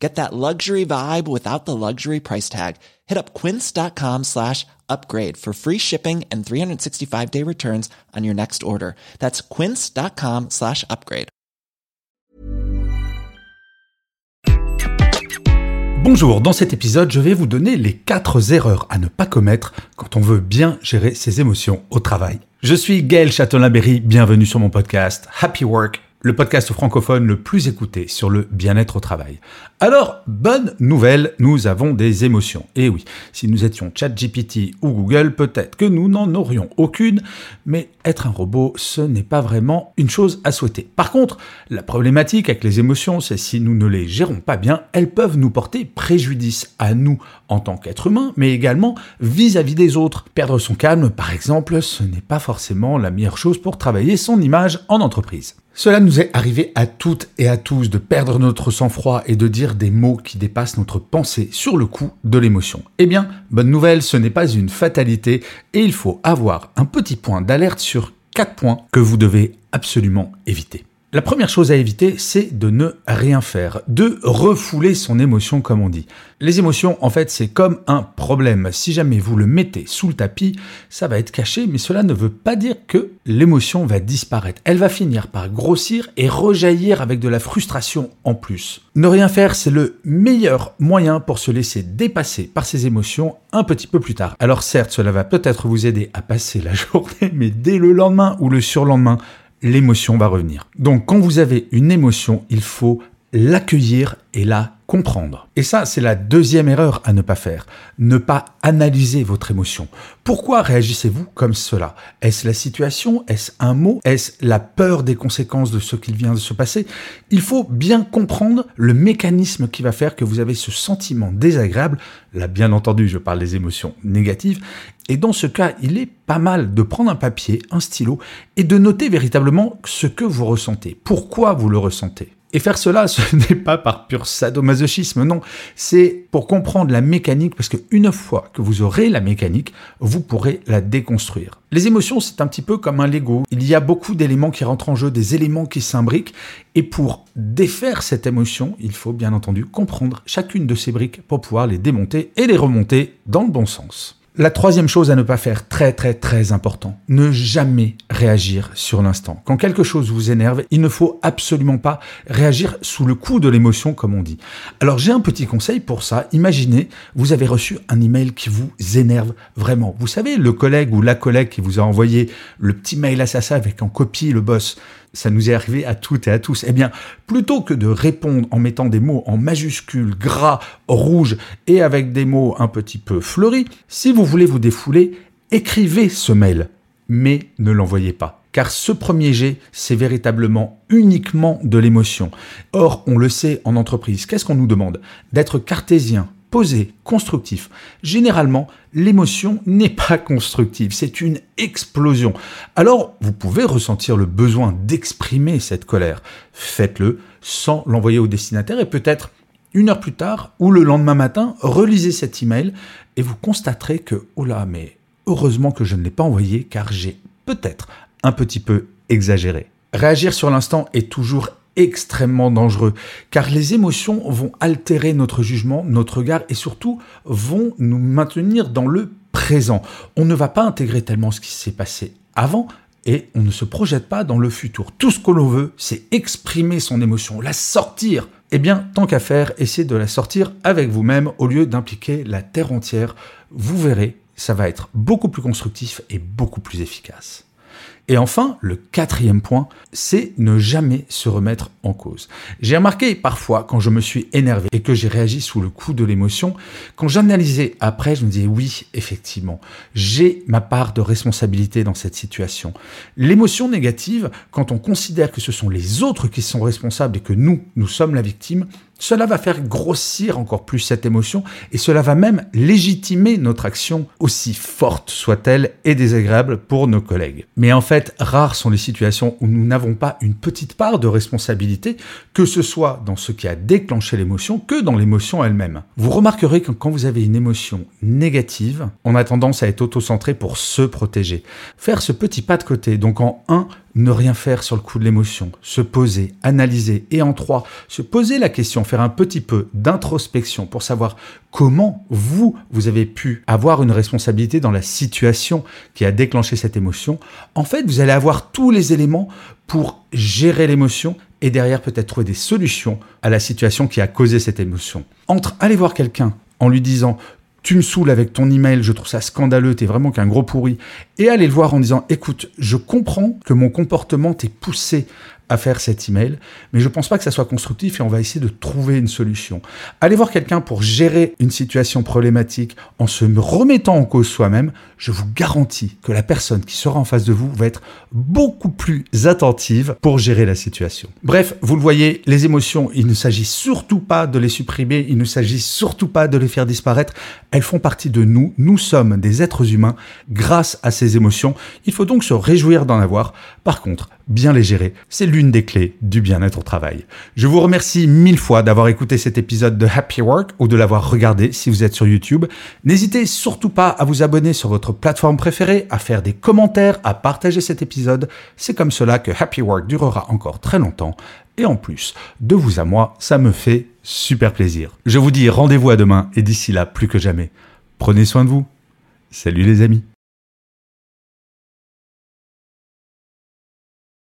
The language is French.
Get that luxury vibe without the luxury price tag. Hit up quince.com slash upgrade for free shipping and 365 day returns on your next order. That's quince.com slash upgrade. Bonjour, dans cet épisode, je vais vous donner les 4 erreurs à ne pas commettre quand on veut bien gérer ses émotions au travail. Je suis Gaël Châtelain-Berry, bienvenue sur mon podcast Happy Work le podcast francophone le plus écouté sur le bien-être au travail. Alors, bonne nouvelle, nous avons des émotions. Et oui, si nous étions ChatGPT ou Google, peut-être que nous n'en aurions aucune, mais être un robot, ce n'est pas vraiment une chose à souhaiter. Par contre, la problématique avec les émotions, c'est si nous ne les gérons pas bien, elles peuvent nous porter préjudice à nous en tant qu'être humain, mais également vis-à-vis des autres. Perdre son calme, par exemple, ce n'est pas forcément la meilleure chose pour travailler son image en entreprise. Cela nous est arrivé à toutes et à tous de perdre notre sang-froid et de dire des mots qui dépassent notre pensée sur le coup de l'émotion. Eh bien, bonne nouvelle, ce n'est pas une fatalité et il faut avoir un petit point d'alerte sur quatre points que vous devez absolument éviter. La première chose à éviter, c'est de ne rien faire, de refouler son émotion comme on dit. Les émotions, en fait, c'est comme un problème. Si jamais vous le mettez sous le tapis, ça va être caché, mais cela ne veut pas dire que l'émotion va disparaître. Elle va finir par grossir et rejaillir avec de la frustration en plus. Ne rien faire, c'est le meilleur moyen pour se laisser dépasser par ses émotions un petit peu plus tard. Alors certes, cela va peut-être vous aider à passer la journée, mais dès le lendemain ou le surlendemain, l'émotion va revenir. Donc quand vous avez une émotion, il faut l'accueillir et la comprendre. Et ça, c'est la deuxième erreur à ne pas faire. Ne pas analyser votre émotion. Pourquoi réagissez-vous comme cela? Est-ce la situation? Est-ce un mot? Est-ce la peur des conséquences de ce qu'il vient de se passer? Il faut bien comprendre le mécanisme qui va faire que vous avez ce sentiment désagréable. Là, bien entendu, je parle des émotions négatives. Et dans ce cas, il est pas mal de prendre un papier, un stylo, et de noter véritablement ce que vous ressentez. Pourquoi vous le ressentez? Et faire cela, ce n'est pas par pur sadomasochisme, non, c'est pour comprendre la mécanique, parce qu'une fois que vous aurez la mécanique, vous pourrez la déconstruire. Les émotions, c'est un petit peu comme un Lego. Il y a beaucoup d'éléments qui rentrent en jeu, des éléments qui s'imbriquent, et pour défaire cette émotion, il faut bien entendu comprendre chacune de ces briques pour pouvoir les démonter et les remonter dans le bon sens. La troisième chose à ne pas faire, très très très important, ne jamais réagir sur l'instant. Quand quelque chose vous énerve, il ne faut absolument pas réagir sous le coup de l'émotion comme on dit. Alors j'ai un petit conseil pour ça. Imaginez, vous avez reçu un email qui vous énerve vraiment. Vous savez, le collègue ou la collègue qui vous a envoyé le petit mail assassin avec en copie le boss ça nous est arrivé à toutes et à tous. Eh bien, plutôt que de répondre en mettant des mots en majuscules, gras, rouges et avec des mots un petit peu fleuris, si vous voulez vous défouler, écrivez ce mail, mais ne l'envoyez pas. Car ce premier jet, c'est véritablement uniquement de l'émotion. Or, on le sait en entreprise, qu'est-ce qu'on nous demande? D'être cartésien, posé, constructif. Généralement, l'émotion n'est pas constructive, c'est une explosion. Alors, vous pouvez ressentir le besoin d'exprimer cette colère. Faites-le sans l'envoyer au destinataire et peut-être une heure plus tard ou le lendemain matin, relisez cet email et vous constaterez que, oh là, mais heureusement que je ne l'ai pas envoyé car j'ai peut-être un petit peu exagéré. Réagir sur l'instant est toujours extrêmement dangereux, car les émotions vont altérer notre jugement, notre regard, et surtout vont nous maintenir dans le présent. On ne va pas intégrer tellement ce qui s'est passé avant, et on ne se projette pas dans le futur. Tout ce que l'on veut, c'est exprimer son émotion, la sortir. Eh bien, tant qu'à faire, essayez de la sortir avec vous-même au lieu d'impliquer la terre entière. Vous verrez, ça va être beaucoup plus constructif et beaucoup plus efficace. Et enfin, le quatrième point, c'est ne jamais se remettre en cause. J'ai remarqué parfois quand je me suis énervé et que j'ai réagi sous le coup de l'émotion, quand j'analysais après, je me disais oui, effectivement, j'ai ma part de responsabilité dans cette situation. L'émotion négative, quand on considère que ce sont les autres qui sont responsables et que nous, nous sommes la victime, cela va faire grossir encore plus cette émotion et cela va même légitimer notre action, aussi forte soit-elle et désagréable pour nos collègues. Mais en fait, rares sont les situations où nous n'avons pas une petite part de responsabilité, que ce soit dans ce qui a déclenché l'émotion que dans l'émotion elle-même. Vous remarquerez que quand vous avez une émotion négative, on a tendance à être auto-centré pour se protéger. Faire ce petit pas de côté, donc en 1, ne rien faire sur le coup de l'émotion, se poser, analyser, et en trois, se poser la question, faire un petit peu d'introspection pour savoir comment vous, vous avez pu avoir une responsabilité dans la situation qui a déclenché cette émotion. En fait, vous allez avoir tous les éléments pour gérer l'émotion et derrière peut-être trouver des solutions à la situation qui a causé cette émotion. Entre aller voir quelqu'un en lui disant tu me saoules avec ton email, je trouve ça scandaleux, t'es vraiment qu'un gros pourri, et aller le voir en disant, écoute, je comprends que mon comportement t'ait poussé à faire cet email, mais je pense pas que ça soit constructif et on va essayer de trouver une solution. Allez voir quelqu'un pour gérer une situation problématique en se remettant en cause soi-même, je vous garantis que la personne qui sera en face de vous va être beaucoup plus attentive pour gérer la situation. Bref, vous le voyez, les émotions, il ne s'agit surtout pas de les supprimer, il ne s'agit surtout pas de les faire disparaître, elles font partie de nous, nous sommes des êtres humains grâce à ces émotions, il faut donc se réjouir d'en avoir. Par contre, bien les gérer, c'est l'une des clés du bien-être au travail. Je vous remercie mille fois d'avoir écouté cet épisode de Happy Work ou de l'avoir regardé si vous êtes sur YouTube. N'hésitez surtout pas à vous abonner sur votre plateforme préférée, à faire des commentaires, à partager cet épisode. C'est comme cela que Happy Work durera encore très longtemps. Et en plus, de vous à moi, ça me fait super plaisir. Je vous dis rendez-vous à demain et d'ici là, plus que jamais, prenez soin de vous. Salut les amis.